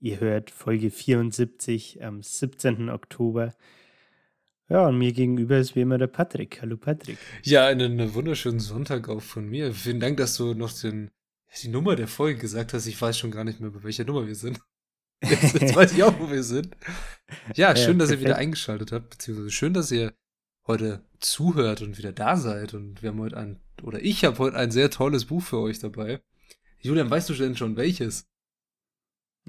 Ihr hört Folge 74 am 17. Oktober. Ja, und mir gegenüber ist wie immer der Patrick. Hallo Patrick. Ja, einen wunderschönen Sonntag auch von mir. Vielen Dank, dass du noch den, die Nummer der Folge gesagt hast. Ich weiß schon gar nicht mehr, bei welcher Nummer wir sind. Jetzt, jetzt weiß ich auch, wo wir sind. Ja, schön, ja, dass ihr wieder eingeschaltet habt, beziehungsweise schön, dass ihr heute zuhört und wieder da seid. Und wir haben heute ein, oder ich habe heute ein sehr tolles Buch für euch dabei. Julian, weißt du denn schon welches?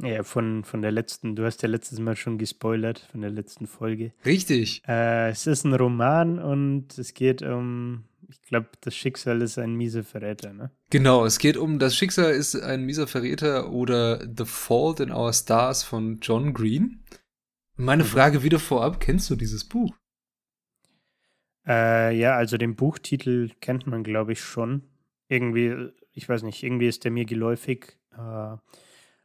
Ja, von, von der letzten, du hast ja letztes Mal schon gespoilert, von der letzten Folge. Richtig. Äh, es ist ein Roman und es geht um, ich glaube, das Schicksal ist ein mieser Verräter, ne? Genau, es geht um das Schicksal ist ein mieser Verräter oder The Fault in Our Stars von John Green. Meine mhm. Frage wieder vorab, kennst du dieses Buch? Äh, ja, also den Buchtitel kennt man, glaube ich, schon. Irgendwie, ich weiß nicht, irgendwie ist der mir geläufig. Äh,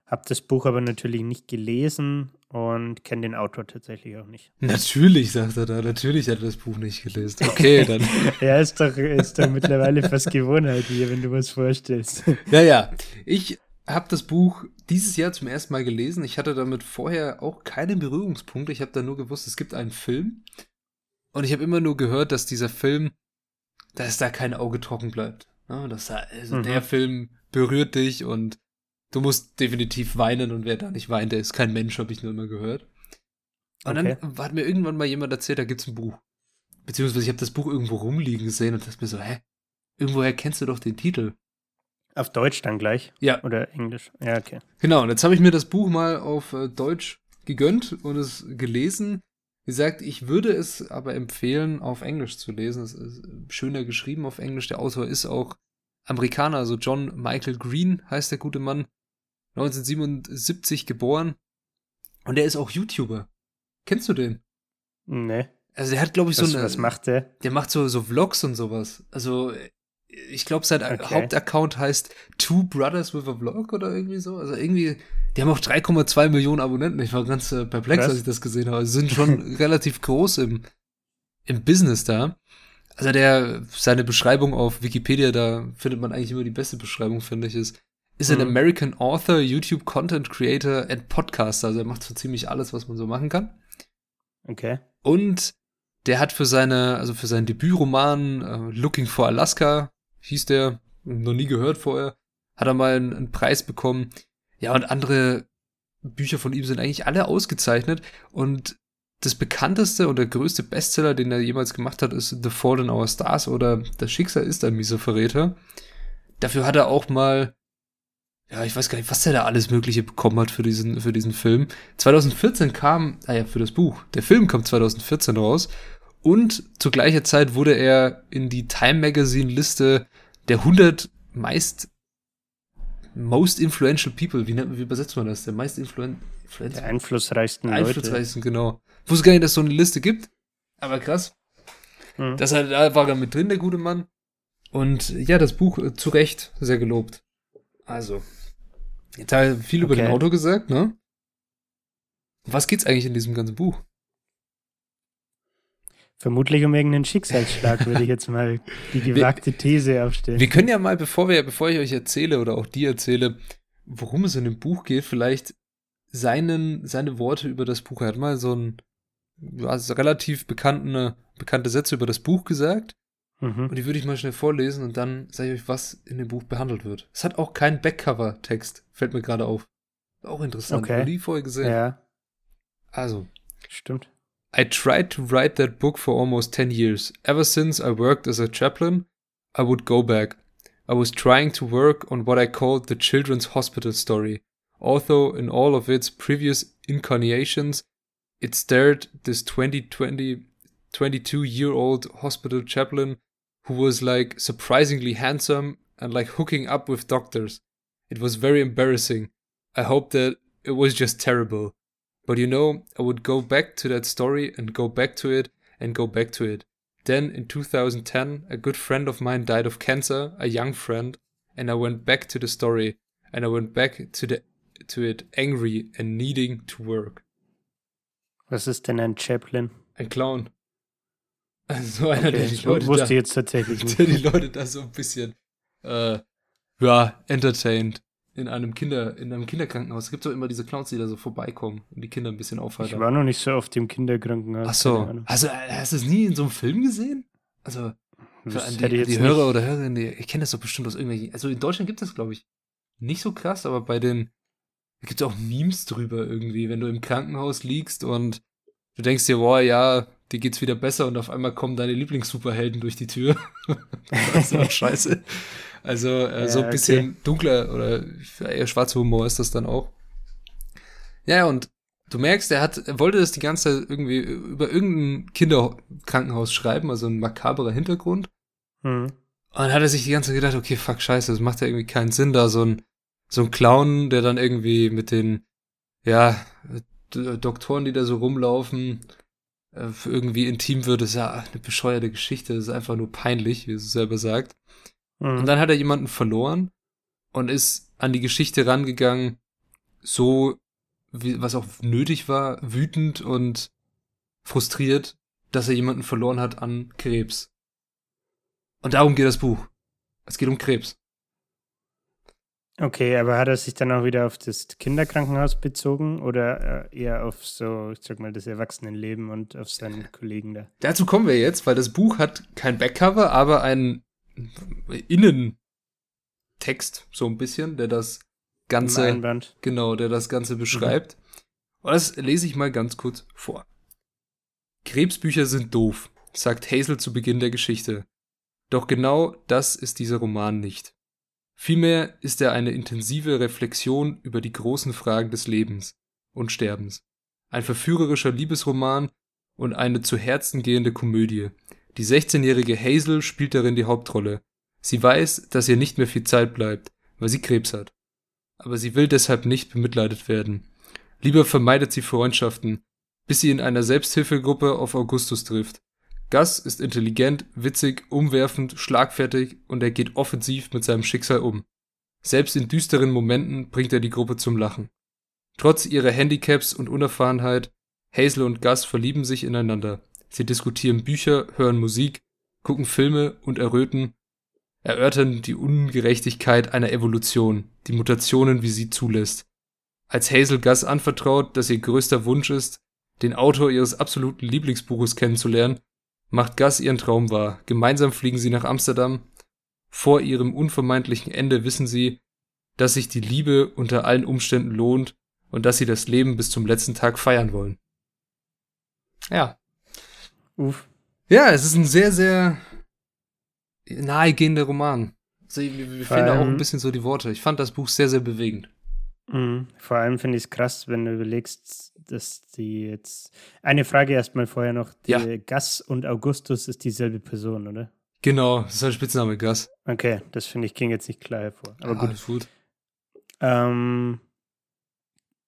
habe das Buch aber natürlich nicht gelesen und kenne den Autor tatsächlich auch nicht. Natürlich, sagt er da. Natürlich hat er das Buch nicht gelesen. Okay, dann. ja, ist doch, ist doch mittlerweile fast Gewohnheit hier, wenn du was vorstellst. Naja, ich habe das Buch dieses Jahr zum ersten Mal gelesen. Ich hatte damit vorher auch keine Berührungspunkte. Ich habe da nur gewusst, es gibt einen Film und ich habe immer nur gehört, dass dieser Film, dass da kein Auge trocken bleibt. Ja, dass da, also mhm. der Film berührt dich und du musst definitiv weinen und wer da nicht weint, der ist kein Mensch, habe ich nur immer gehört. Und okay. dann hat mir irgendwann mal jemand erzählt, da gibt's ein Buch. Beziehungsweise ich habe das Buch irgendwo rumliegen gesehen und dachte mir so, hä? Irgendwoher kennst du doch den Titel. Auf Deutsch dann gleich? Ja. Oder Englisch? Ja, okay. Genau, und jetzt habe ich mir das Buch mal auf äh, Deutsch gegönnt und es gelesen. Wie gesagt, ich würde es aber empfehlen, auf Englisch zu lesen. Es ist schöner geschrieben auf Englisch. Der Autor ist auch Amerikaner, also John Michael Green heißt der gute Mann. 1977 geboren. Und er ist auch YouTuber. Kennst du den? Nee. Also der hat, glaube ich, was, so eine. Was macht der? Der macht so, so Vlogs und sowas. Also ich glaube, sein okay. Hauptaccount heißt Two Brothers with a Vlog oder irgendwie so. Also irgendwie, die haben auch 3,2 Millionen Abonnenten. Ich war ganz äh, perplex, Was? als ich das gesehen habe. Sie sind schon relativ groß im, im Business da. Also der, seine Beschreibung auf Wikipedia, da findet man eigentlich immer die beste Beschreibung, finde ich, ist, ist mhm. ein American Author, YouTube Content Creator and Podcaster. Also er macht so ziemlich alles, was man so machen kann. Okay. Und der hat für seine, also für seinen Debütroman uh, Looking for Alaska, hieß der, noch nie gehört vorher, hat er mal einen, einen Preis bekommen. Ja, und andere Bücher von ihm sind eigentlich alle ausgezeichnet und das bekannteste und der größte Bestseller, den er jemals gemacht hat, ist The Fall in Our Stars oder Das Schicksal ist ein mieser Verräter. Dafür hat er auch mal, ja, ich weiß gar nicht, was er da alles Mögliche bekommen hat für diesen, für diesen Film. 2014 kam, ah ja, für das Buch. Der Film kommt 2014 raus und zur gleichen Zeit wurde er in die Time Magazine Liste der 100 meist most influential people, wie, wie übersetzt man das? Der meist influen, der einflussreichsten Leute. Einflussreichsten, genau. Ich wusste gar nicht, dass es so eine Liste gibt, aber krass. Mhm. Das hat, da war er mit drin, der gute Mann. Und ja, das Buch äh, zu Recht sehr gelobt. Also, jetzt habe ich viel okay. über den Auto gesagt, ne? Was geht's eigentlich in diesem ganzen Buch? Vermutlich um irgendeinen Schicksalsschlag, würde ich jetzt mal die gewagte These aufstellen. Wir können ja mal, bevor wir, bevor ich euch erzähle oder auch dir erzähle, worum es in dem Buch geht, vielleicht seinen, seine Worte über das Buch. Er hat mal so ein, also relativ bekannte, bekannte Sätze über das Buch gesagt. Mhm. Und die würde ich mal schnell vorlesen und dann sage ich euch, was in dem Buch behandelt wird. Es hat auch keinen Backcover-Text, fällt mir gerade auf. Auch interessant. Okay. Nie vorher gesehen. Ja. Also. Stimmt. I tried to write that book for almost 10 years. Ever since I worked as a chaplain, I would go back. I was trying to work on what I called the children's hospital story. Although in all of its previous incarnations, it starred this 20, 22 year old hospital chaplain who was like surprisingly handsome and like hooking up with doctors. It was very embarrassing. I hope that it was just terrible. But you know, I would go back to that story and go back to it and go back to it. Then in 2010, a good friend of mine died of cancer, a young friend, and I went back to the story and I went back to the to it angry and needing to work. Was ist denn ein Chaplin? Ein Clown. So einer, der die das Leute wusste da, ich jetzt tatsächlich nicht. der die Leute da so ein bisschen äh, ja, entertained in einem Kinder, in einem Kinderkrankenhaus. Es gibt doch immer diese Clowns, die da so vorbeikommen und die Kinder ein bisschen Ich aufhalten. war noch nicht so oft im Kinderkrankenhaus. Ach so. Also, hast du es nie in so einem Film gesehen? Also, für Das die, ich die Hörer oder Hörerinnen, die, ich kenne das doch bestimmt aus irgendwelchen. Also, in Deutschland gibt es, glaube ich, nicht so krass, aber bei den. Da gibt es auch Memes drüber irgendwie, wenn du im Krankenhaus liegst und du denkst dir, boah, ja, dir geht's wieder besser und auf einmal kommen deine Lieblingssuperhelden durch die Tür. das ist auch scheiße. Also, äh, Ja, so ein okay. bisschen dunkler oder eher schwarzer Humor ist das dann auch. Ja, und du merkst, er hat, er wollte das die ganze Zeit irgendwie über irgendein Kinderkrankenhaus schreiben, also ein makaberer Hintergrund. Hm. Und dann hat er sich die ganze Zeit gedacht, okay, fuck, scheiße, das macht ja irgendwie keinen Sinn, da so ein, so ein Clown, der dann irgendwie mit den, ja, D Doktoren, die da so rumlaufen, irgendwie intim wird, ist ja eine bescheuerte Geschichte, das ist einfach nur peinlich, wie es selber sagt. Hm. Und dann hat er jemanden verloren und ist an die Geschichte rangegangen, so, wie, was auch nötig war, wütend und frustriert, dass er jemanden verloren hat an Krebs. Und darum geht das Buch. Es geht um Krebs. Okay, aber hat er sich dann auch wieder auf das Kinderkrankenhaus bezogen oder äh, eher auf so, ich sag mal, das Erwachsenenleben und auf seinen Kollegen da? Dazu kommen wir jetzt, weil das Buch hat kein Backcover, aber einen Innentext, so ein bisschen, der das Ganze Einband. Genau, der das Ganze beschreibt. Und das lese ich mal ganz kurz vor. Krebsbücher sind doof, sagt Hazel zu Beginn der Geschichte. Doch genau das ist dieser Roman nicht. Vielmehr ist er eine intensive Reflexion über die großen Fragen des Lebens und Sterbens. Ein verführerischer Liebesroman und eine zu Herzen gehende Komödie. Die 16-jährige Hazel spielt darin die Hauptrolle. Sie weiß, dass ihr nicht mehr viel Zeit bleibt, weil sie Krebs hat aber sie will deshalb nicht bemitleidet werden. Lieber vermeidet sie Freundschaften, bis sie in einer Selbsthilfegruppe auf Augustus trifft. Gus ist intelligent, witzig, umwerfend, schlagfertig und er geht offensiv mit seinem Schicksal um. Selbst in düsteren Momenten bringt er die Gruppe zum Lachen. Trotz ihrer Handicaps und Unerfahrenheit, Hazel und Gus verlieben sich ineinander. Sie diskutieren Bücher, hören Musik, gucken Filme und erröten, erörtern die Ungerechtigkeit einer Evolution, die Mutationen wie sie zulässt. Als Hazel Gus anvertraut, dass ihr größter Wunsch ist, den Autor ihres absoluten Lieblingsbuches kennenzulernen, macht Gus ihren Traum wahr. Gemeinsam fliegen sie nach Amsterdam. Vor ihrem unvermeidlichen Ende wissen sie, dass sich die Liebe unter allen Umständen lohnt und dass sie das Leben bis zum letzten Tag feiern wollen. Ja. Uff. Ja, es ist ein sehr, sehr nahegehender Roman. Also, mir fehlen da auch ein bisschen so die Worte. Ich fand das Buch sehr, sehr bewegend. Mhm. Vor allem finde ich es krass, wenn du überlegst, dass die jetzt. Eine Frage erstmal vorher noch. Ja. Gus und Augustus ist dieselbe Person, oder? Genau, das ist sein Spitzname, Gus. Okay, das finde ich ging jetzt nicht klar hervor. Aber Ah, gut. gut. Ähm,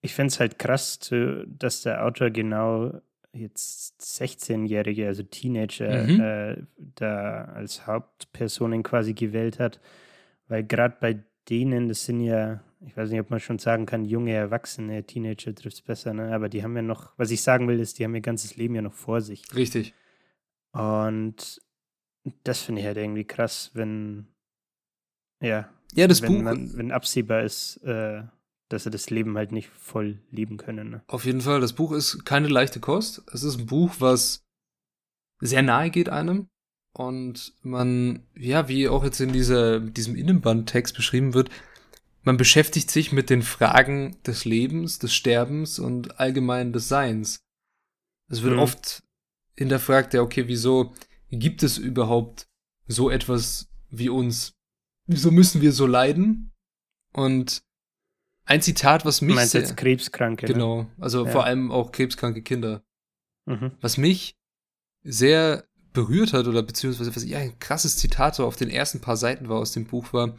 ich finde es halt krass, dass der Autor genau jetzt 16-Jährige, also Teenager, Mhm. äh, da als Hauptpersonen quasi gewählt hat. Weil gerade bei denen, das sind ja, ich weiß nicht, ob man schon sagen kann, junge Erwachsene, Teenager trifft es besser, ne? aber die haben ja noch, was ich sagen will, ist, die haben ihr ganzes Leben ja noch vor sich. Richtig. Und das finde ich halt irgendwie krass, wenn, ja, Ja, das wenn, Buch, man, wenn absehbar ist, äh, dass sie das Leben halt nicht voll lieben können. Ne? auf jeden Fall, das Buch ist keine leichte Kost. Es ist ein Buch, was sehr nahe geht einem. Und man, ja, wie auch jetzt in dieser, diesem Innenbandtext beschrieben wird, man beschäftigt sich mit den Fragen des Lebens, des Sterbens und allgemein des Seins. Es wird Mhm. oft hinterfragt, ja, okay, wieso gibt es überhaupt so etwas wie uns? Wieso müssen wir so leiden? Und ein Zitat, was Du mich meinst sehr, jetzt Krebskranke. genau, also Ja. vor allem auch krebskranke Kinder, Ne? Mhm. was mich sehr berührt hat oder beziehungsweise was ja ein krasses Zitat so auf den ersten paar Seiten war aus dem Buch war,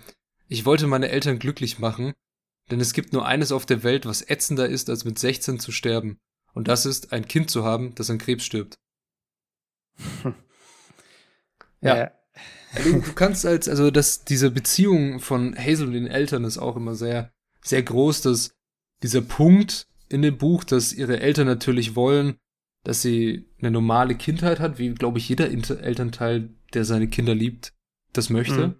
ich wollte meine Eltern glücklich machen, denn es gibt nur eines auf der Welt, was ätzender ist, als mit 16 zu sterben. Und das ist, ein Kind zu haben, das an Krebs stirbt. ja. ja. Also, du kannst als, also dass diese Beziehung von Hazel und den Eltern ist auch immer sehr, sehr groß, dass dieser Punkt in dem Buch, dass ihre Eltern natürlich wollen, dass sie eine normale Kindheit hat, wie, glaube ich, jeder Elternteil, der seine Kinder liebt, das möchte. Mhm.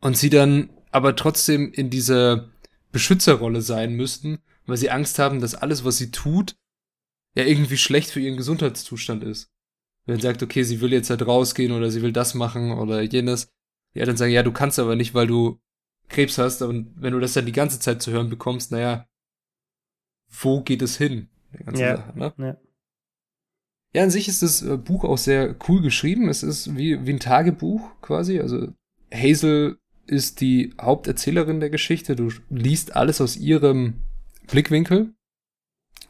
Und sie dann aber trotzdem in dieser Beschützerrolle sein müssten, weil sie Angst haben, dass alles, was sie tut, ja irgendwie schlecht für ihren Gesundheitszustand ist. Wenn sie sagt, okay, sie will jetzt halt rausgehen oder sie will das machen oder jenes, die Eltern sagen, ja, du kannst aber nicht, weil du Krebs hast und wenn du das dann die ganze Zeit zu hören bekommst, naja, wo geht es hin? Die ganze ja, Sache, ne? ja. ja, an sich ist das äh, Buch auch sehr cool geschrieben. Es ist wie, wie ein Tagebuch quasi. Also Hazel ist die Haupterzählerin der Geschichte. Du liest alles aus ihrem Blickwinkel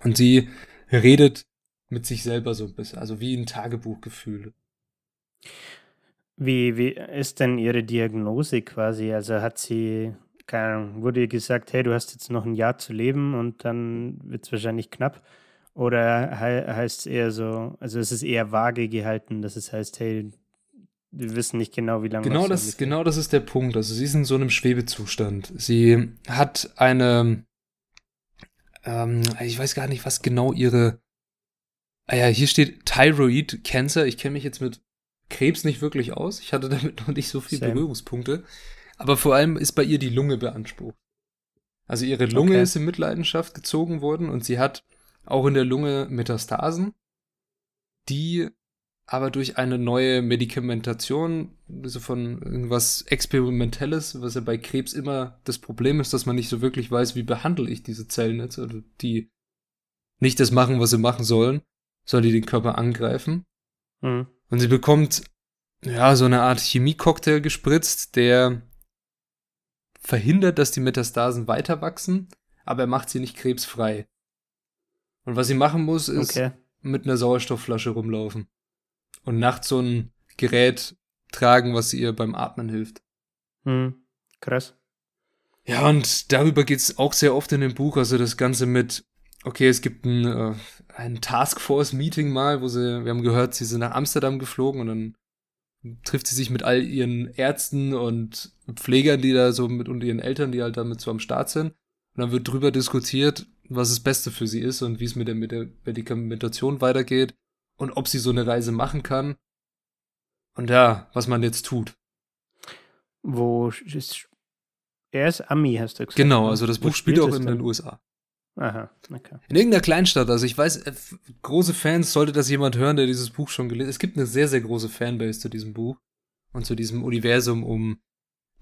und sie redet mit sich selber so ein bisschen, also wie ein Tagebuchgefühl. Wie, wie ist denn Ihre Diagnose quasi? Also hat sie, keine Ahnung, wurde ihr gesagt, hey, du hast jetzt noch ein Jahr zu leben und dann wird es wahrscheinlich knapp? Oder he heißt es eher so, also es ist eher vage gehalten, dass es heißt, hey, wir wissen nicht genau, wie lange. Genau das, genau das ist der Punkt. Also sie ist in so einem Schwebezustand. Sie hat eine, ähm, ich weiß gar nicht, was genau ihre Ah ja, hier steht Thyroid Cancer. Ich kenne mich jetzt mit Krebs nicht wirklich aus. Ich hatte damit noch nicht so viele Berührungspunkte. Aber vor allem ist bei ihr die Lunge beansprucht. Also ihre Lunge okay. ist in Mitleidenschaft gezogen worden und sie hat auch in der Lunge Metastasen, die aber durch eine neue Medikamentation, also von irgendwas Experimentelles, was ja bei Krebs immer das Problem ist, dass man nicht so wirklich weiß, wie behandle ich diese Zellen jetzt, oder die nicht das machen, was sie machen sollen, soll die den Körper angreifen. Mhm. Und sie bekommt, ja, so eine Art Chemiecocktail gespritzt, der verhindert, dass die Metastasen weiter wachsen, aber er macht sie nicht krebsfrei. Und was sie machen muss, ist okay. mit einer Sauerstoffflasche rumlaufen. Und nachts so ein Gerät tragen, was ihr beim Atmen hilft. Mhm. Krass. Ja, und darüber geht's auch sehr oft in dem Buch, also das Ganze mit okay, es gibt ein, äh, ein Taskforce-Meeting mal, wo sie, wir haben gehört, sie sind nach Amsterdam geflogen und dann trifft sie sich mit all ihren Ärzten und Pflegern, die da so mit und ihren Eltern, die halt damit so am Start sind. Und dann wird drüber diskutiert, was das Beste für sie ist und wie es mit der, mit der Medikamentation weitergeht und ob sie so eine Reise machen kann. Und ja, was man jetzt tut. Wo ist, er ist Ami, hast du gesagt. Genau, ne? also das Buch spielt auch in den USA. Aha, okay. In irgendeiner Kleinstadt. Also ich weiß, äh, große Fans, sollte das jemand hören, der dieses Buch schon gelesen hat. Es gibt eine sehr, sehr große Fanbase zu diesem Buch und zu diesem Universum um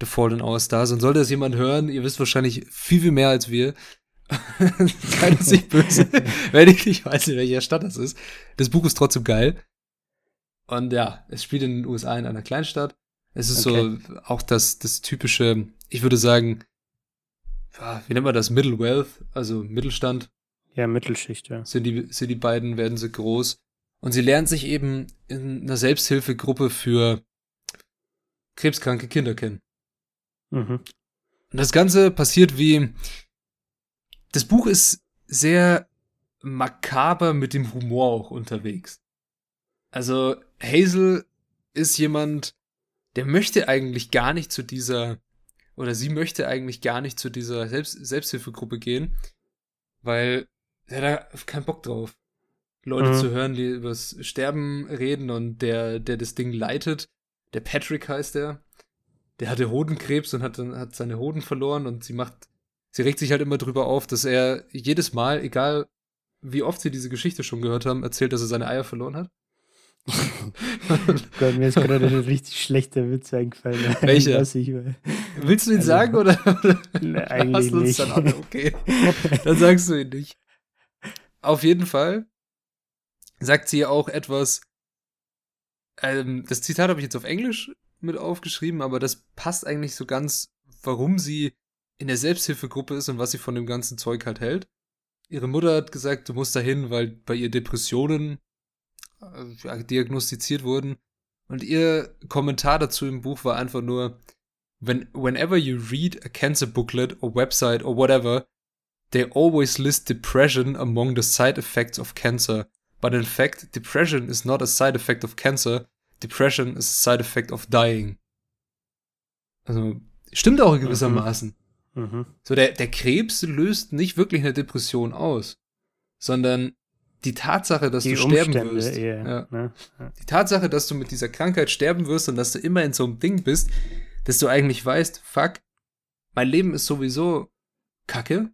The Fallen Our Stars. Und sollte das jemand hören, ihr wisst wahrscheinlich viel, viel mehr als wir. Seid uns nicht böse, wenn ich nicht weiß, in welcher Stadt das ist. Das Buch ist trotzdem geil. Und ja, es spielt in den USA in einer Kleinstadt. Es ist okay. so auch das, das typische, ich würde sagen, wie nennt man das? Middle Wealth, also Mittelstand. Ja, Mittelschicht, ja. Sind die, sind die beiden, werden sie groß. Und sie lernen sich eben in einer Selbsthilfegruppe für krebskranke Kinder kennen. Mhm. Und das Ganze passiert wie, das Buch ist sehr makaber mit dem Humor auch unterwegs. Also Hazel ist jemand, der möchte eigentlich gar nicht zu dieser oder sie möchte eigentlich gar nicht zu dieser Selbst Selbsthilfegruppe gehen, weil er da keinen Bock drauf. Leute mhm. zu hören, die übers Sterben reden und der, der das Ding leitet, der Patrick heißt der, der hatte Hodenkrebs und hat, hat seine Hoden verloren und sie macht, sie regt sich halt immer drüber auf, dass er jedes Mal, egal wie oft sie diese Geschichte schon gehört haben, erzählt, dass er seine Eier verloren hat. Gott, mir ist gerade ein richtig schlechter Witz eingefallen. Welcher? Willst du ihn also, sagen oder, oder ne, eigentlich nicht. Dann an? Okay, dann sagst du ihn nicht. Auf jeden Fall sagt sie auch etwas. Ähm, das Zitat habe ich jetzt auf Englisch mit aufgeschrieben, aber das passt eigentlich so ganz, warum sie in der Selbsthilfegruppe ist und was sie von dem ganzen Zeug halt hält. Ihre Mutter hat gesagt, du musst dahin, weil bei ihr Depressionen äh, diagnostiziert wurden. Und ihr Kommentar dazu im Buch war einfach nur, When, whenever you read a cancer booklet or website or whatever, they always list depression among the side effects of cancer. But in fact, depression is not a side effect of cancer. Depression is a side effect of dying. Also, stimmt auch gewissermaßen. Mhm. So, der, der Krebs löst nicht wirklich eine Depression aus, sondern die Tatsache, dass Die du sterben Umstände wirst. eher. Ja. Ne? Ja. Die Tatsache, dass du mit dieser Krankheit sterben wirst und dass du immer in so einem Ding bist, dass du eigentlich weißt, fuck, mein Leben ist sowieso kacke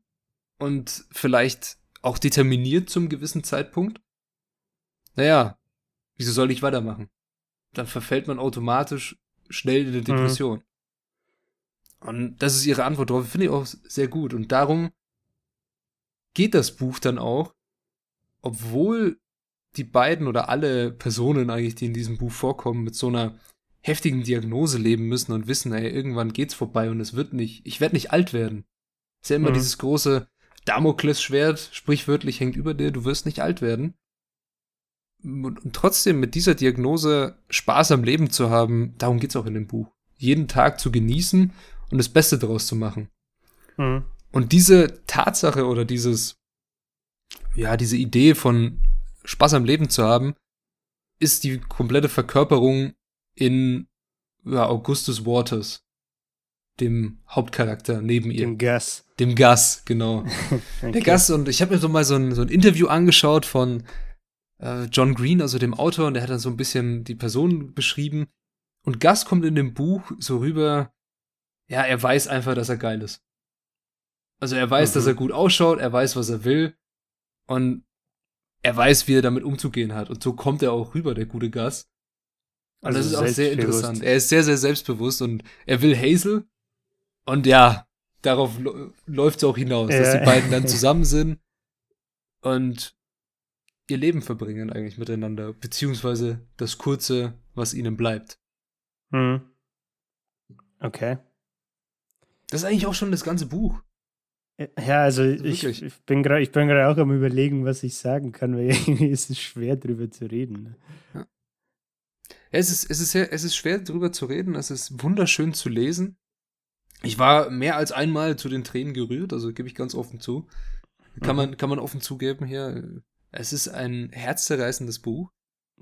und vielleicht auch determiniert zum gewissen Zeitpunkt. Naja, wieso soll ich weitermachen? Dann verfällt man automatisch schnell in eine Depression. Und das ist ihre Antwort darauf, finde ich auch sehr gut. Und darum geht das Buch dann auch, obwohl die beiden oder alle Personen eigentlich, die in diesem Buch vorkommen, mit so einer heftigen Diagnose leben müssen und wissen, ey, irgendwann geht's vorbei und es wird nicht, ich werde nicht alt werden. Ist ja immer Mhm. dieses große Damoklesschwert, sprichwörtlich hängt über dir, du wirst nicht alt werden. Und, und trotzdem mit dieser Diagnose Spaß am Leben zu haben, darum geht's auch in dem Buch. Jeden Tag zu genießen und das Beste daraus zu machen. Mhm. Und diese Tatsache oder dieses, ja, diese Idee von Spaß am Leben zu haben, ist die komplette Verkörperung in ja, Augustus Waters, dem Hauptcharakter neben ihr. Dem Gas. Dem Gus, genau. Okay. Der Gus, und ich habe mir so mal so ein, so ein Interview angeschaut von äh, John Green, also dem Autor, und der hat dann so ein bisschen die Person beschrieben. Und Gus kommt in dem Buch so rüber, ja, er weiß einfach, dass er geil ist. Also er weiß, Mhm. dass er gut ausschaut, er weiß, was er will, und er weiß, wie er damit umzugehen hat. Und so kommt er auch rüber, der gute. Und Also das ist auch sehr interessant. Er ist sehr, sehr selbstbewusst und er will Hazel. Und ja, darauf läuft es auch hinaus, dass Ja. die beiden dann zusammen sind und ihr Leben verbringen eigentlich miteinander, beziehungsweise das Kurze, was ihnen bleibt. Mhm. Okay. Das ist eigentlich auch schon das ganze Buch. Ja, also ich, Wirklich. ich bin gerade ich bin gerade auch am überlegen, was ich sagen kann, weil irgendwie ist es schwer drüber zu reden. ne? Es ist, es ist, es ist schwer drüber zu reden, es ist wunderschön zu lesen. Ich war mehr als einmal zu den Tränen gerührt, also gebe ich ganz offen zu. Kann, Mhm. man, kann man offen zugeben hier. Es ist ein herzzerreißendes Buch.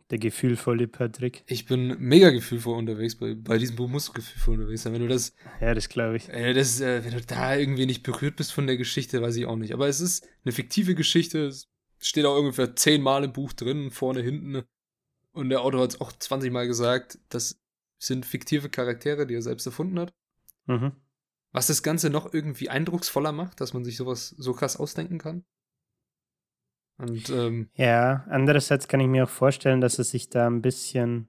Der gefühlvolle Patrick. Ich bin mega gefühlvoll unterwegs. Bei, bei diesem Buch musst du gefühlvoll unterwegs sein. Wenn du das, Ja, das glaube ich. äh, das äh, wenn du da irgendwie nicht berührt bist von der Geschichte, weiß ich auch nicht. Aber es ist eine fiktive Geschichte. Es steht auch ungefähr zehnmal im Buch drin, vorne, hinten. Und der Autor hat es auch 20 Mal gesagt, das sind fiktive Charaktere, die er selbst erfunden hat. Mhm. Was das Ganze noch irgendwie eindrucksvoller macht, dass man sich sowas so krass ausdenken kann. Und ähm, Ja, andererseits kann ich mir auch vorstellen, dass es sich da ein bisschen.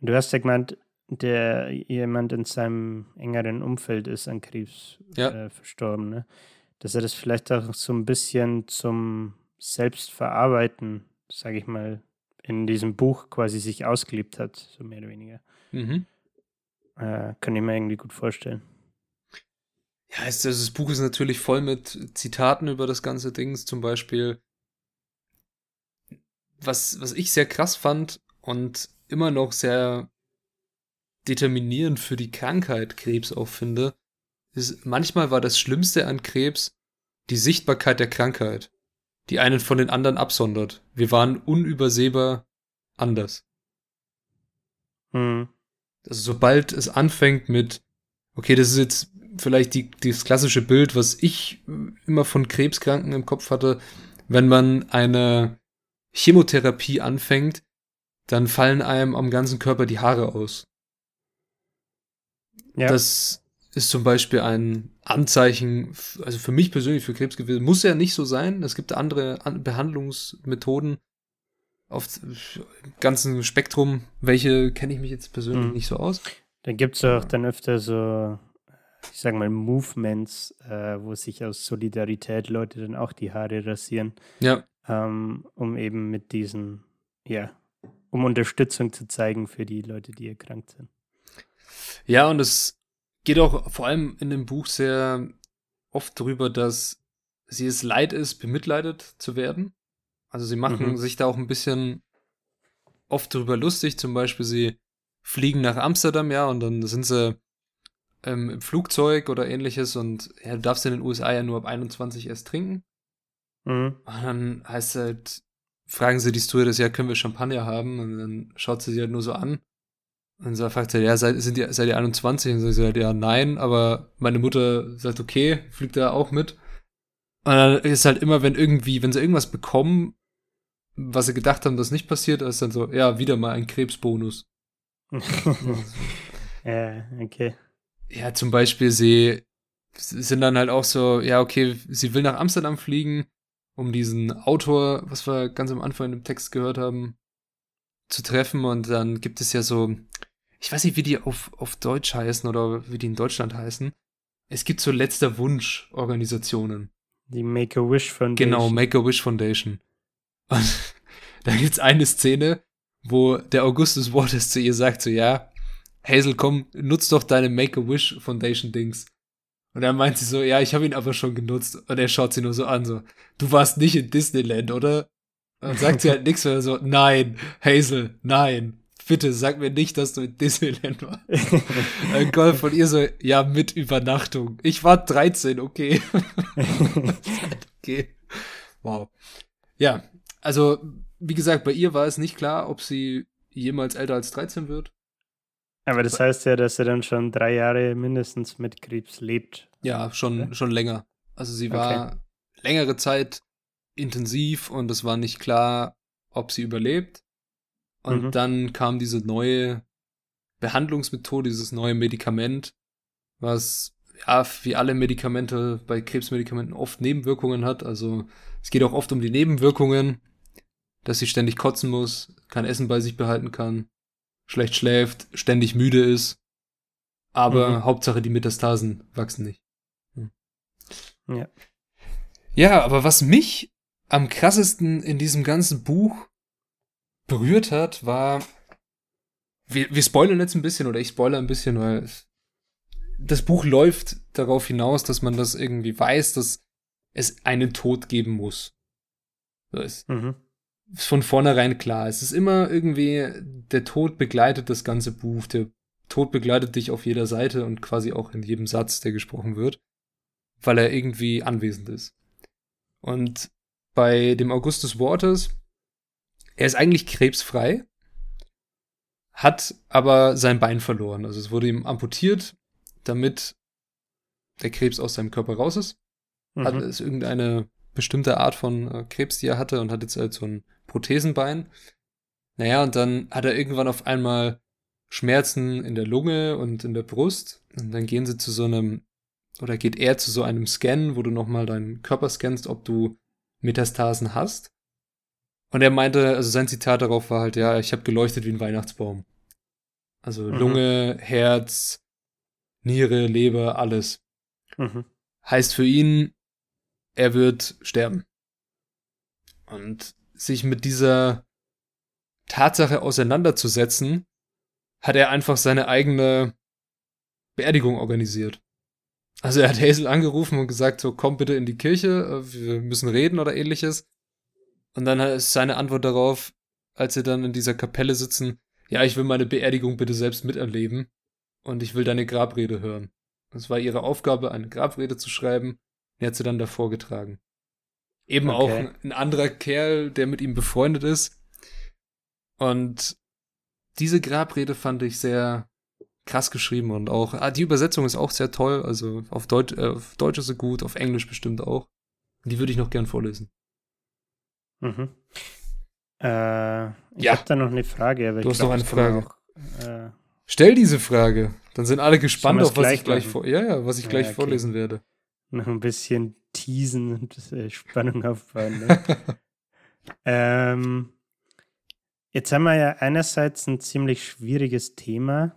Du hast ja gemeint, der jemand in seinem engeren Umfeld ist an Krebs Ja. äh, verstorben, ne? Dass er das vielleicht auch so ein bisschen zum Selbstverarbeiten, sage ich mal, in diesem Buch quasi sich ausgelebt hat, so mehr oder weniger. mhm. Äh, kann ich mir irgendwie gut vorstellen. Ja, also das Buch ist natürlich voll mit Zitaten über das ganze Ding. Zum Beispiel, was, was ich sehr krass fand und immer noch sehr determinierend für die Krankheit Krebs auch finde, ist, manchmal war das Schlimmste an Krebs die Sichtbarkeit der Krankheit, die einen von den anderen absondert. Wir waren unübersehbar anders. Mhm. Also sobald es anfängt mit, okay, das ist jetzt vielleicht die, das klassische Bild, was ich immer von Krebskranken im Kopf hatte, wenn man eine Chemotherapie anfängt, dann fallen einem am ganzen Körper die Haare aus. Ja. Das ist zum Beispiel ein Anzeichen, also für mich persönlich für Krebs gewesen. Muss ja nicht so sein. Es gibt andere An Behandlungsmethoden auf dem ganzen Spektrum. Welche kenne ich mich jetzt persönlich Mhm. nicht so aus. Da gibt es auch dann öfter so, ich sag mal, Movements, äh, wo sich aus Solidarität Leute dann auch die Haare rasieren, Ja, ähm, um eben mit diesen, ja, um Unterstützung zu zeigen für die Leute, die erkrankt sind. Ja, und es geht auch vor allem in dem Buch sehr oft darüber, dass sie es leid ist, bemitleidet zu werden. Also sie machen Mhm. sich da auch ein bisschen oft darüber lustig. Zum Beispiel, sie fliegen nach Amsterdam, ja, und dann sind sie ähm, im Flugzeug oder ähnliches und ja, du darfst in den USA ja nur ab 21 erst trinken. Mhm. Und dann heißt es halt, fragen sie die Stewardess, ja, können wir Champagner haben? Und dann schaut sie sie halt nur so an. Und dann fragt sie, ja, seid, sind die, seid ihr 21? Und dann sagt sie halt, ja, nein, aber meine Mutter sagt, okay, fliegt da auch mit. Und dann ist halt immer, wenn irgendwie, wenn sie irgendwas bekommen, was sie gedacht haben, das nicht passiert, ist dann so, ja, wieder mal ein Krebsbonus. ja, okay. Ja, zum Beispiel, sie sind dann halt auch so, ja, okay, sie will nach Amsterdam fliegen, um diesen Autor, was wir ganz am Anfang im Text gehört haben, zu treffen. Und dann gibt es ja so, ich weiß nicht, wie die auf, auf Deutsch heißen oder wie die in Deutschland heißen. Es gibt so letzter Wunsch-Organisationen. Die Make-A-Wish Foundation. Genau, Make-A-Wish Foundation. Und da gibt's eine Szene, wo der Augustus Waters zu ihr sagt, so, ja, Hazel, komm, nutz doch deine Make-A-Wish Foundation Dings. Und dann meint sie so, ja, ich habe ihn aber schon genutzt. Und er schaut sie nur so an, so, du warst nicht in Disneyland, oder? Und dann sagt sie halt nichts, er so, nein, Hazel, nein, bitte sag mir nicht, dass du in Disneyland warst. Ein Golf von ihr so, ja, mit Übernachtung. Ich war 13, okay. okay. Wow. Ja, also, wie gesagt, bei ihr war es nicht klar, ob sie jemals älter als 13 wird. Aber das heißt ja, dass er dann schon drei Jahre mindestens mit Krebs lebt. Ja, schon, okay. schon länger. Also sie war okay. längere Zeit intensiv und es war nicht klar, ob sie überlebt. Und mhm. dann kam diese neue Behandlungsmethode, dieses neue Medikament, was ja wie alle Medikamente bei Krebsmedikamenten oft Nebenwirkungen hat. Also es geht auch oft um die Nebenwirkungen, dass sie ständig kotzen muss, kein Essen bei sich behalten kann, schlecht schläft, ständig müde ist. Aber mhm. Hauptsache die Metastasen wachsen nicht. Hm. Ja. Ja, aber was mich am krassesten in diesem ganzen Buch berührt hat, war. Wir, wir spoilern jetzt ein bisschen, oder ich spoilere ein bisschen, weil das Buch läuft darauf hinaus, dass man das irgendwie weiß, dass es einen Tod geben muss. Das ist mhm. Von vornherein klar. Es ist immer irgendwie, der Tod begleitet das ganze Buch. Der Tod begleitet dich auf jeder Seite und quasi auch in jedem Satz, der gesprochen wird, weil er irgendwie anwesend ist. Und bei dem Augustus Waters er ist eigentlich krebsfrei, hat aber sein Bein verloren. Also es wurde ihm amputiert, damit der Krebs aus seinem Körper raus ist. Mhm. Hat es irgendeine bestimmte Art von äh, Krebs, die er hatte und hat jetzt halt so ein Prothesenbein. Naja, und dann hat er irgendwann auf einmal Schmerzen in der Lunge und in der Brust. Und dann gehen sie zu so einem, oder geht er zu so einem Scan, wo du nochmal deinen Körper scannst, ob du Metastasen hast. Und er meinte, also sein Zitat darauf war halt, ja, ich habe geleuchtet wie ein Weihnachtsbaum. Also mhm. Lunge, Herz, Niere, Leber, alles. Mhm. Heißt für ihn, er wird sterben. Und sich mit dieser Tatsache auseinanderzusetzen, hat er einfach seine eigene Beerdigung organisiert. Also er hat Hazel angerufen und gesagt, so komm bitte in die Kirche, äh, wir müssen reden oder ähnliches. Und dann ist seine Antwort darauf, als sie dann in dieser Kapelle sitzen, ja, ich will meine Beerdigung bitte selbst miterleben und ich will deine Grabrede hören. Es war ihre Aufgabe, eine Grabrede zu schreiben. Die hat sie dann davor getragen. Eben okay. auch ein, anderer Kerl, der mit ihm befreundet ist. Und diese Grabrede fand ich sehr krass geschrieben und auch, ah, die Übersetzung ist auch sehr toll. Also auf Deutsch, äh, auf Deutsch ist sie gut, auf Englisch bestimmt auch. Die würde ich noch gern vorlesen. Mhm. Äh, ich ja. habe da noch eine Frage. Aber du hast noch eine Frage. Auch, äh, Stell diese Frage. Dann sind alle gespannt auf was ich gleich vor ja, ja, was ich gleich ja, okay. vorlesen werde. Noch ein bisschen teasen und äh, Spannung aufbauen. Ne? ähm, jetzt haben wir ja einerseits ein ziemlich schwieriges Thema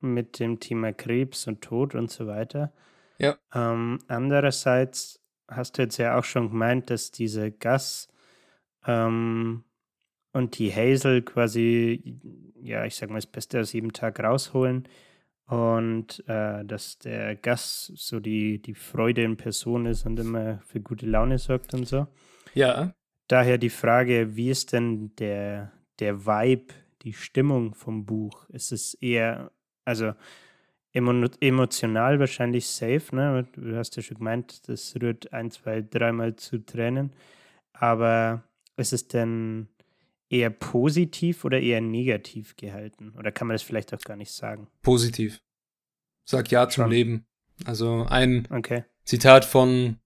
mit dem Thema Krebs und Tod und so weiter. Ja. Ähm, andererseits hast du jetzt ja auch schon gemeint, dass diese Gas ähm, und die Hazel quasi, ja, ich sag mal, das Beste aus jedem Tag rausholen. Und äh, dass der Gas so die, die Freude in Person ist und immer für gute Laune sorgt und so. Ja. Daher die Frage, wie ist denn der, der Vibe, die Stimmung vom Buch? Ist es eher, also emo emotional wahrscheinlich safe, ne? Du hast ja schon gemeint, das rührt ein, zwei, dreimal zu Tränen. Aber ist es denn eher positiv oder eher negativ gehalten? Oder kann man das vielleicht auch gar nicht sagen? Positiv. Sag Ja zum Schon. Leben. Also ein okay. Zitat von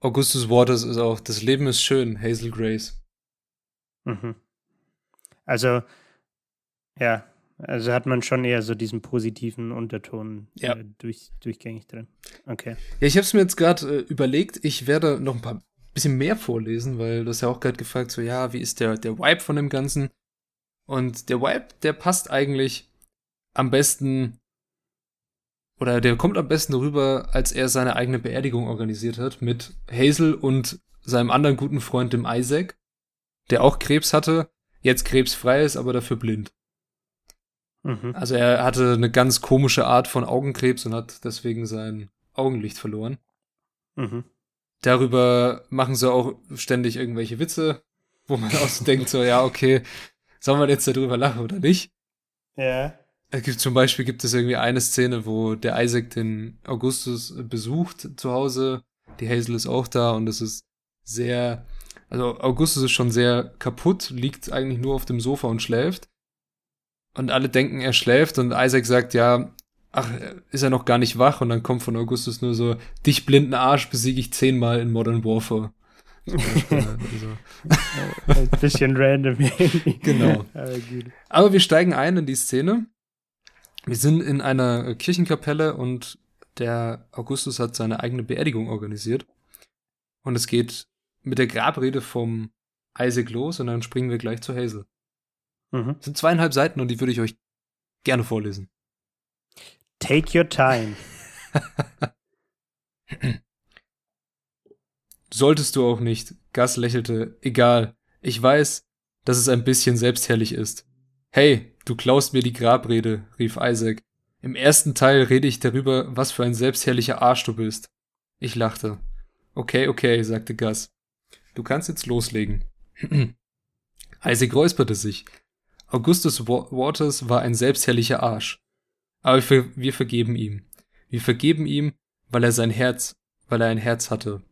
Augustus Waters ist auch, das Leben ist schön, Hazel Grace. Mhm. Also, ja, also hat man schon eher so diesen positiven Unterton ja. äh, durch, durchgängig drin. Okay. Ja, ich habe es mir jetzt gerade äh, überlegt, ich werde noch ein paar bisschen mehr vorlesen, weil du hast ja auch gerade gefragt, so ja, wie ist der, der Vibe von dem Ganzen? Und der Vibe, der passt eigentlich am besten oder der kommt am besten rüber, als er seine eigene Beerdigung organisiert hat mit Hazel und seinem anderen guten Freund, dem Isaac, der auch Krebs hatte, jetzt krebsfrei ist, aber dafür blind. Mhm. Also er hatte eine ganz komische Art von Augenkrebs und hat deswegen sein Augenlicht verloren. Mhm. Darüber machen sie auch ständig irgendwelche Witze, wo man auch so denkt, so, ja, okay, soll man jetzt darüber lachen oder nicht? Ja. Es gibt zum Beispiel gibt es irgendwie eine Szene, wo der Isaac den Augustus besucht zu Hause. Die Hazel ist auch da und es ist sehr, also Augustus ist schon sehr kaputt, liegt eigentlich nur auf dem Sofa und schläft. Und alle denken, er schläft und Isaac sagt, ja, ach, ist er noch gar nicht wach? Und dann kommt von Augustus nur so, dich blinden Arsch besiege ich zehnmal in Modern Warfare. also. Ein bisschen random. genau. Aber wir steigen ein in die Szene wir sind in einer Kirchenkapelle und der Augustus hat seine eigene Beerdigung organisiert. Und es geht mit der Grabrede vom Isaac los und dann springen wir gleich zu Hazel. Mhm. Das sind zweieinhalb Seiten und die würde ich euch gerne vorlesen. Take your time. Solltest du auch nicht. Gus lächelte. Egal. Ich weiß, dass es ein bisschen selbstherrlich ist. Hey, du klaust mir die Grabrede, rief Isaac. Im ersten Teil rede ich darüber, was für ein selbstherrlicher Arsch du bist. Ich lachte. Okay, okay, sagte Gus. Du kannst jetzt loslegen. Isaac räusperte sich. Augustus Waters war ein selbstherrlicher Arsch. Aber wir vergeben ihm. Wir vergeben ihm, weil er sein Herz, weil er ein Herz hatte,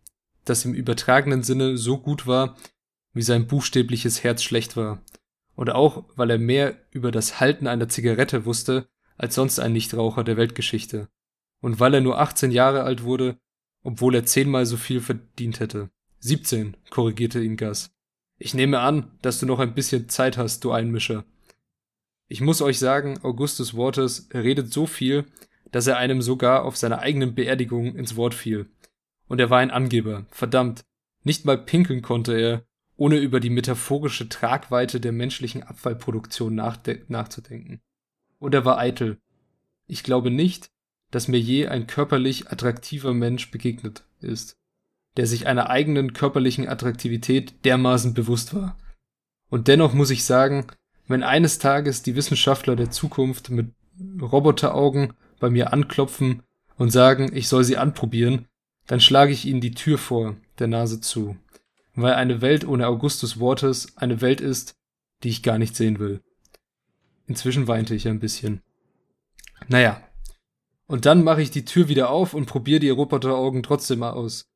das im übertragenen Sinne so gut war, wie sein buchstäbliches Herz schlecht war oder auch, weil er mehr über das Halten einer Zigarette wusste als sonst ein Nichtraucher der Weltgeschichte. Und weil er nur 18 Jahre alt wurde, obwohl er zehnmal so viel verdient hätte. 17, korrigierte ihn Gus. Ich nehme an, dass du noch ein bisschen Zeit hast, du Einmischer. Ich muss euch sagen, Augustus Waters redet so viel, dass er einem sogar auf seiner eigenen Beerdigung ins Wort fiel. Und er war ein Angeber, verdammt. Nicht mal pinkeln konnte er, ohne über die metaphorische Tragweite der menschlichen Abfallproduktion nachzudenken. Und er war eitel. Ich glaube nicht, dass mir je ein körperlich attraktiver Mensch begegnet ist, der sich einer eigenen körperlichen Attraktivität dermaßen bewusst war. Und dennoch muss ich sagen, wenn eines Tages die Wissenschaftler der Zukunft mit Roboteraugen bei mir anklopfen und sagen, ich soll sie anprobieren, dann schlage ich ihnen die Tür vor, der Nase zu weil eine Welt ohne Augustus Waters eine Welt ist, die ich gar nicht sehen will. Inzwischen weinte ich ein bisschen. Naja. Und dann mache ich die Tür wieder auf und probiere die Roboteraugen trotzdem mal aus.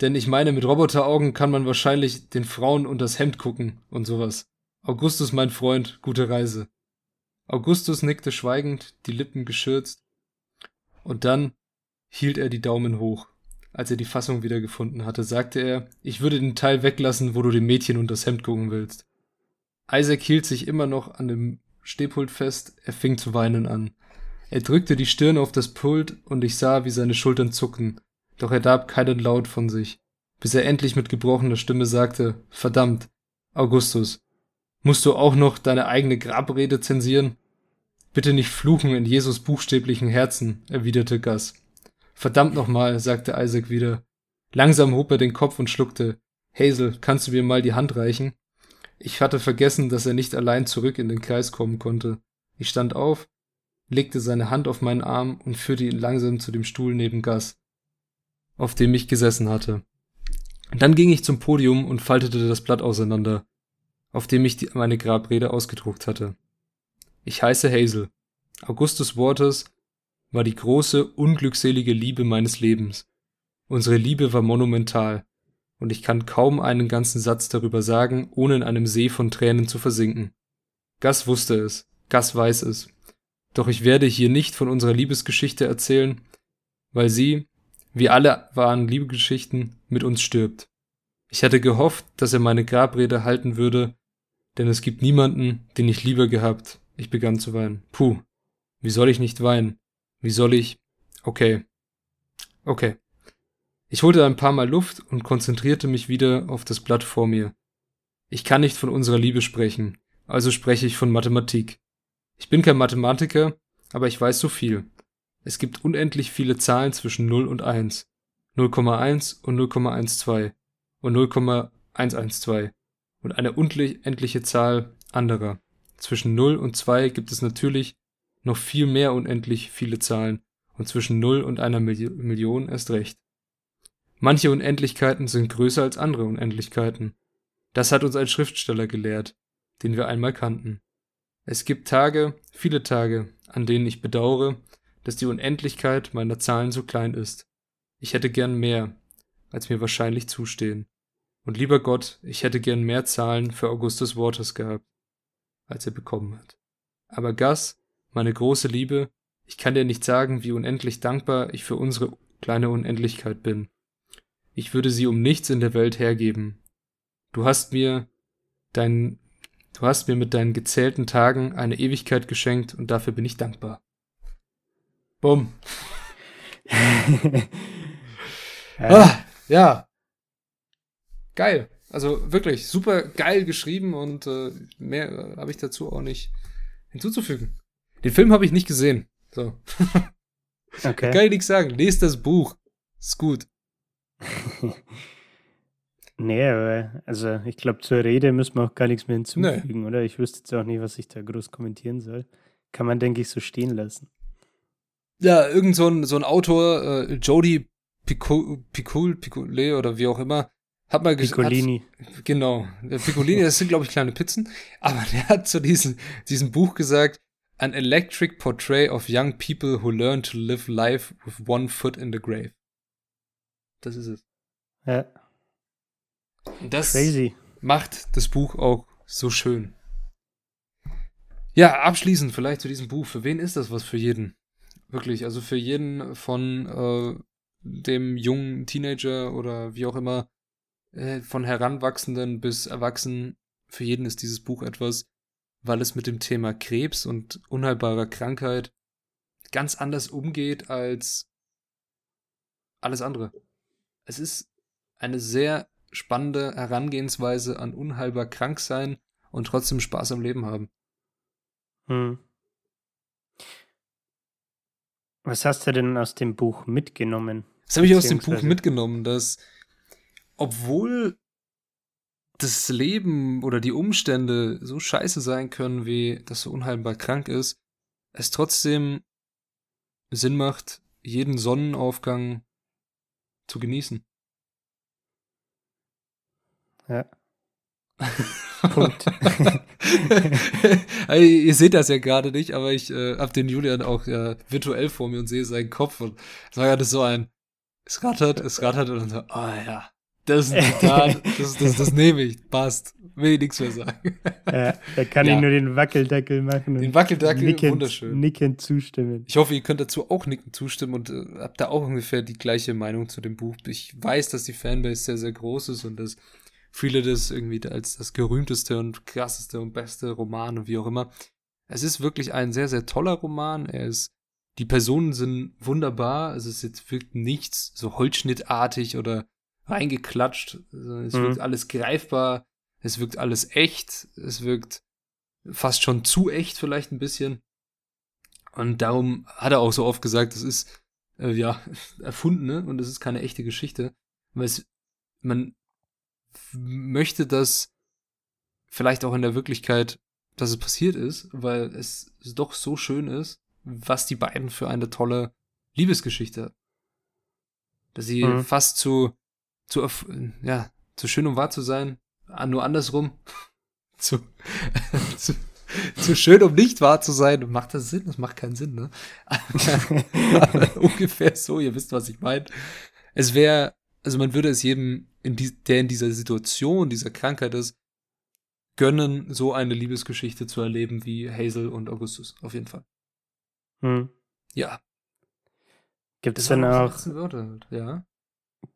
Denn ich meine, mit Roboteraugen kann man wahrscheinlich den Frauen unter das Hemd gucken und sowas. Augustus, mein Freund, gute Reise. Augustus nickte schweigend, die Lippen geschürzt. Und dann hielt er die Daumen hoch als er die Fassung wiedergefunden hatte, sagte er, ich würde den Teil weglassen, wo du dem Mädchen unter das Hemd gucken willst. Isaac hielt sich immer noch an dem Stehpult fest, er fing zu weinen an. Er drückte die Stirn auf das Pult und ich sah, wie seine Schultern zuckten, doch er gab keinen Laut von sich, bis er endlich mit gebrochener Stimme sagte, verdammt, Augustus, musst du auch noch deine eigene Grabrede zensieren? Bitte nicht fluchen in Jesus buchstäblichen Herzen, erwiderte Gus. Verdammt nochmal, sagte Isaac wieder. Langsam hob er den Kopf und schluckte. Hazel, kannst du mir mal die Hand reichen? Ich hatte vergessen, dass er nicht allein zurück in den Kreis kommen konnte. Ich stand auf, legte seine Hand auf meinen Arm und führte ihn langsam zu dem Stuhl neben Gas, auf dem ich gesessen hatte. Dann ging ich zum Podium und faltete das Blatt auseinander, auf dem ich die, meine Grabrede ausgedruckt hatte. Ich heiße Hazel. Augustus Waters war die große, unglückselige Liebe meines Lebens. Unsere Liebe war monumental, und ich kann kaum einen ganzen Satz darüber sagen, ohne in einem See von Tränen zu versinken. Gas wusste es, Gas weiß es. Doch ich werde hier nicht von unserer Liebesgeschichte erzählen, weil sie, wie alle wahren Liebesgeschichten, mit uns stirbt. Ich hatte gehofft, dass er meine Grabrede halten würde, denn es gibt niemanden, den ich lieber gehabt. Ich begann zu weinen. Puh, wie soll ich nicht weinen? Wie soll ich? Okay. Okay. Ich holte ein paar Mal Luft und konzentrierte mich wieder auf das Blatt vor mir. Ich kann nicht von unserer Liebe sprechen, also spreche ich von Mathematik. Ich bin kein Mathematiker, aber ich weiß so viel. Es gibt unendlich viele Zahlen zwischen 0 und 1. 0,1 und 0,12 und 0,112 und eine unendliche Zahl anderer. Zwischen 0 und 2 gibt es natürlich noch viel mehr unendlich viele Zahlen und zwischen 0 und einer Million erst recht. Manche Unendlichkeiten sind größer als andere Unendlichkeiten. Das hat uns ein Schriftsteller gelehrt, den wir einmal kannten. Es gibt Tage, viele Tage, an denen ich bedauere, dass die Unendlichkeit meiner Zahlen so klein ist. Ich hätte gern mehr, als mir wahrscheinlich zustehen. Und lieber Gott, ich hätte gern mehr Zahlen für Augustus Waters gehabt, als er bekommen hat. Aber Gus, meine große Liebe, ich kann dir nicht sagen, wie unendlich dankbar ich für unsere kleine Unendlichkeit bin. Ich würde sie um nichts in der Welt hergeben. Du hast mir dein, du hast mir mit deinen gezählten Tagen eine Ewigkeit geschenkt und dafür bin ich dankbar. Bumm. ah, ja. Geil. Also wirklich super geil geschrieben und äh, mehr äh, habe ich dazu auch nicht hinzuzufügen. Den Film habe ich nicht gesehen. So. Okay. Kann ich nichts sagen. Lest das Buch. Ist gut. nee, aber also ich glaube, zur Rede müssen wir auch gar nichts mehr hinzufügen, nee. oder? Ich wüsste jetzt auch nicht, was ich da groß kommentieren soll. Kann man, denke ich, so stehen lassen. Ja, irgend so ein, so ein Autor, äh, Jody Picul, Picul, Picule oder wie auch immer, hat mal gesagt. Piccolini. Hat, genau. Piccolini, das sind, glaube ich, kleine Pizzen. Aber der hat zu diesem, diesem Buch gesagt, An electric portrait of young people who learn to live life with one foot in the grave. Das ist es. Ja. Das Crazy. macht das Buch auch so schön. Ja, abschließend vielleicht zu diesem Buch. Für wen ist das was für jeden? Wirklich, also für jeden von äh, dem jungen Teenager oder wie auch immer, äh, von Heranwachsenden bis Erwachsenen, für jeden ist dieses Buch etwas, weil es mit dem Thema Krebs und unheilbarer Krankheit ganz anders umgeht als alles andere. Es ist eine sehr spannende Herangehensweise an unheilbar krank sein und trotzdem Spaß am Leben haben. Hm. Was hast du denn aus dem Buch mitgenommen? Was habe ich aus dem Buch mitgenommen? Dass, obwohl das Leben oder die Umstände so scheiße sein können, wie dass du unheilbar krank ist, es trotzdem Sinn macht, jeden Sonnenaufgang zu genießen. Ja. Punkt. also, ihr seht das ja gerade nicht, aber ich äh, habe den Julian auch ja, virtuell vor mir und sehe seinen Kopf und es war gerade so ein, es rattert, es rattert und dann so, oh ja, das ist ein Zitat, das, das, das nehme ich, passt, will ich nichts mehr sagen. Ja, da kann ja. ich nur den Wackeldackel machen. Den Wackeldackel, nickend, wunderschön. Nickend zustimmen. Ich hoffe, ihr könnt dazu auch nicken zustimmen und äh, habt da auch ungefähr die gleiche Meinung zu dem Buch. Ich weiß, dass die Fanbase sehr, sehr groß ist und dass viele das irgendwie als das gerühmteste und krasseste und beste Roman und wie auch immer. Es ist wirklich ein sehr, sehr toller Roman. Er ist, die Personen sind wunderbar. Es ist jetzt wirkt nichts so holzschnittartig oder reingeklatscht. Also es mhm. wirkt alles greifbar. Es wirkt alles echt. Es wirkt fast schon zu echt vielleicht ein bisschen. Und darum hat er auch so oft gesagt, das ist äh, ja erfundene und es ist keine echte Geschichte. Weil es, man möchte, dass vielleicht auch in der Wirklichkeit, dass es passiert ist, weil es doch so schön ist, was die beiden für eine tolle Liebesgeschichte. Dass sie mhm. fast zu, zu, ja, zu schön, um wahr zu sein, nur andersrum, zu, zu, zu schön, um nicht wahr zu sein. Macht das Sinn? Das macht keinen Sinn, ne? Ungefähr so, ihr wisst, was ich meine. Es wäre, also man würde es jedem, in die, der in dieser Situation, dieser Krankheit ist, gönnen, so eine Liebesgeschichte zu erleben wie Hazel und Augustus. Auf jeden Fall. Hm. Ja. Gibt es denn auch Wörter halt, ja.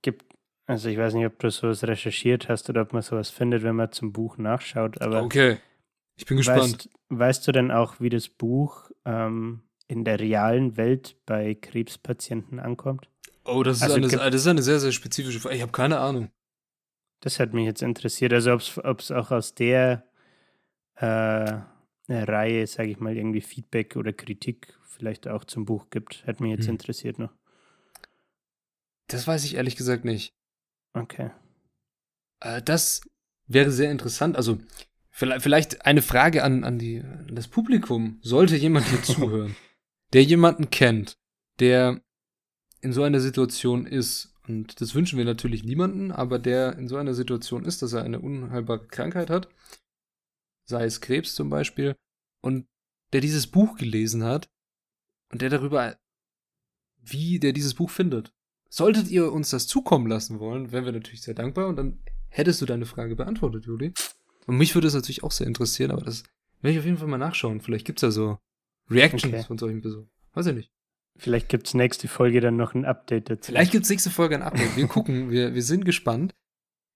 gibt, also ich weiß nicht, ob du sowas recherchiert hast oder ob man sowas findet, wenn man zum Buch nachschaut, aber Okay. Ich bin gespannt. weißt, weißt du denn auch, wie das Buch ähm, in der realen Welt bei Krebspatienten ankommt? Oh, das ist, Also eine, das ist eine sehr, sehr spezifische Frage. Ich habe keine Ahnung. Das hat mich jetzt interessiert. Also ob es auch aus der äh, Reihe, sage ich mal, irgendwie Feedback oder Kritik vielleicht auch zum Buch gibt. Hat mich jetzt Hm. interessiert noch. Das weiß ich ehrlich gesagt nicht. Okay. Äh, das wäre sehr interessant. Also, vielleicht, vielleicht eine Frage an, an, die, an das Publikum. Sollte jemand hier zuhören, der jemanden kennt, der in so einer Situation ist, und das wünschen wir natürlich niemanden, aber der in so einer Situation ist, dass er eine unheilbare Krankheit hat, sei es Krebs zum Beispiel, und der dieses Buch gelesen hat und der darüber, wie der dieses Buch findet. Solltet ihr uns das zukommen lassen wollen, wären wir natürlich sehr dankbar und dann hättest du deine Frage beantwortet, Juli. Und mich würde es natürlich auch sehr interessieren, aber das werde ich auf jeden Fall mal nachschauen. Vielleicht gibt's ja so Reactions Okay. von solchen Personen. Weiß ich nicht. Vielleicht gibt es nächste Folge dann noch ein Update dazu. Vielleicht gibt's nächste Folge ein Update. Wir gucken, wir, wir sind gespannt.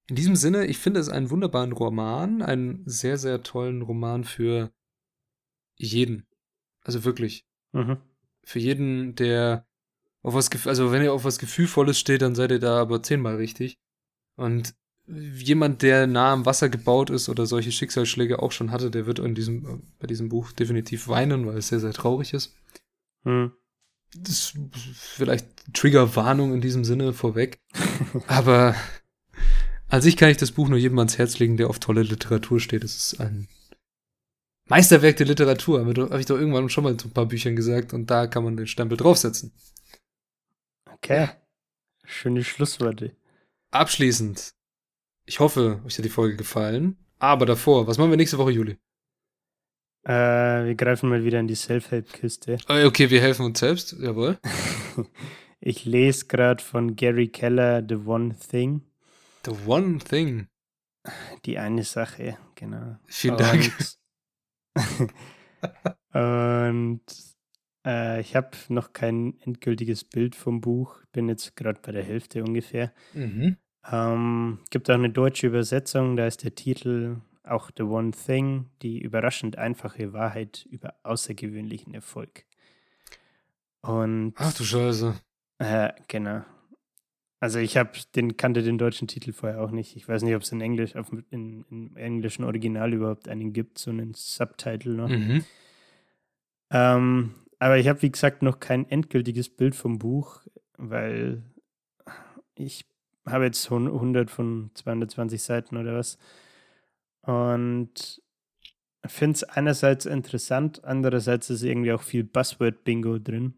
In diesem Sinne, ich finde es einen wunderbaren Roman, einen sehr, sehr tollen Roman für jeden. Also wirklich. Mhm. Für jeden, der auf was, also wenn ihr auf was Gefühlvolles steht, dann seid ihr da aber zehnmal richtig. Und jemand, der nah am Wasser gebaut ist oder solche Schicksalsschläge auch schon hatte, der wird in diesem, äh, bei diesem Buch definitiv weinen, weil es sehr, sehr traurig ist. Hm. Das ist vielleicht Triggerwarnung in diesem Sinne vorweg. Aber an sich kann ich das Buch nur jedem ans Herz legen, der auf tolle Literatur steht. Es ist ein Meisterwerk der Literatur, habe ich doch irgendwann schon mal zu ein paar Büchern gesagt und da kann man den Stempel draufsetzen. Okay. Schöne Schlussworte. Abschließend, ich hoffe, euch hat die Folge gefallen. Aber davor, was machen wir nächste Woche, Juli? Äh, wir greifen mal wieder in die Self-Help-Kiste. Äh, Okay, wir helfen uns selbst, jawohl. Ich lese gerade von Gary Keller The One Thing. The One Thing. Die eine Sache, genau. Vielen Dank. Und äh, ich habe noch kein endgültiges Bild vom Buch. Bin jetzt gerade bei der Hälfte ungefähr. Mhm. Ähm, gibt auch eine deutsche Übersetzung, da ist der Titel auch The One Thing, die überraschend einfache Wahrheit über außergewöhnlichen Erfolg. Und Ach du Scheiße. äh, genau. Also ich habe den kannte den deutschen Titel vorher auch nicht. Ich weiß nicht, ob es in Englisch auf, in, im englischen Original überhaupt einen gibt, so einen Subtitle noch. Mhm. Ähm, aber ich habe, wie gesagt, noch kein endgültiges Bild vom Buch, weil ich habe jetzt hun- 100 von 220 Seiten oder was. Und finde es einerseits interessant, andererseits ist irgendwie auch viel Buzzword-Bingo drin.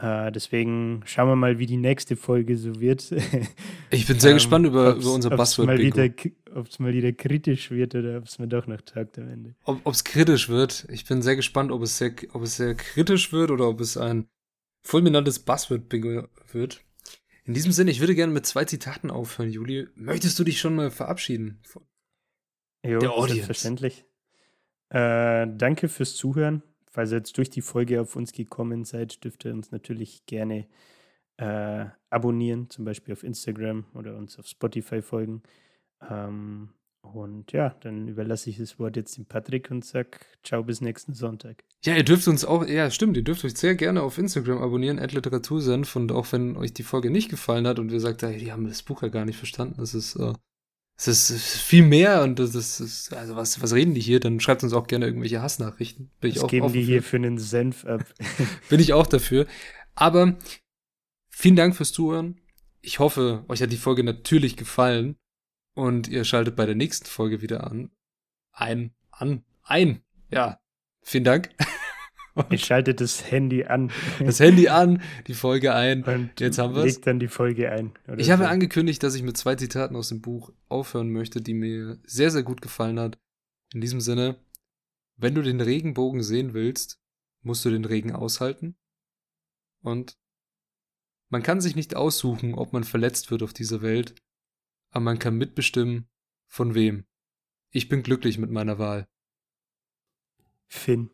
Äh, deswegen schauen wir mal, wie die nächste Folge so wird. Ich bin sehr Ähm, gespannt über, über unser Buzzword-Bingo. Ob es mal wieder kritisch wird oder ob es mir doch noch taugt am Ende. Ob es kritisch wird. Ich bin sehr gespannt, ob es sehr, ob es sehr kritisch wird oder ob es ein fulminantes Buzzword-Bingo wird. In diesem Sinne, ich würde gerne mit zwei Zitaten aufhören, Juli. Möchtest du dich schon mal verabschieden? Jo, Der Audience. selbstverständlich. Äh, danke fürs Zuhören. Falls ihr jetzt durch die Folge auf uns gekommen seid, dürft ihr uns natürlich gerne äh, abonnieren, zum Beispiel auf Instagram oder uns auf Spotify folgen. Ähm, und ja, dann überlasse ich das Wort jetzt dem Patrick und sag ciao bis nächsten Sonntag. Ja, ihr dürft uns auch, ja, stimmt, ihr dürft euch sehr gerne auf Instagram abonnieren, Literatursenf. Und auch wenn euch die Folge nicht gefallen hat und ihr sagt, hey, die haben das Buch ja gar nicht verstanden, das ist, äh, es ist, viel mehr und das ist, also was, was reden die hier? Dann schreibt uns auch gerne irgendwelche Hassnachrichten. Bin ich Was auch geben die für. hier für einen Senf ab? Bin ich auch dafür. Aber vielen Dank fürs Zuhören. Ich hoffe, euch hat die Folge natürlich gefallen und ihr schaltet bei der nächsten Folge wieder an. Ein, an, ein. Ja, vielen Dank. Ich schalte das Handy an. Das Handy an, die Folge ein. Und jetzt haben wir es. dann die Folge ein. ich so. habe angekündigt, dass ich mit zwei Zitaten aus dem Buch aufhören möchte, die mir sehr, sehr gut gefallen hat. In diesem Sinne, wenn du den Regenbogen sehen willst, musst du den Regen aushalten. Und man kann sich nicht aussuchen, ob man verletzt wird auf dieser Welt, aber man kann mitbestimmen, von wem. Ich bin glücklich mit meiner Wahl. Finn.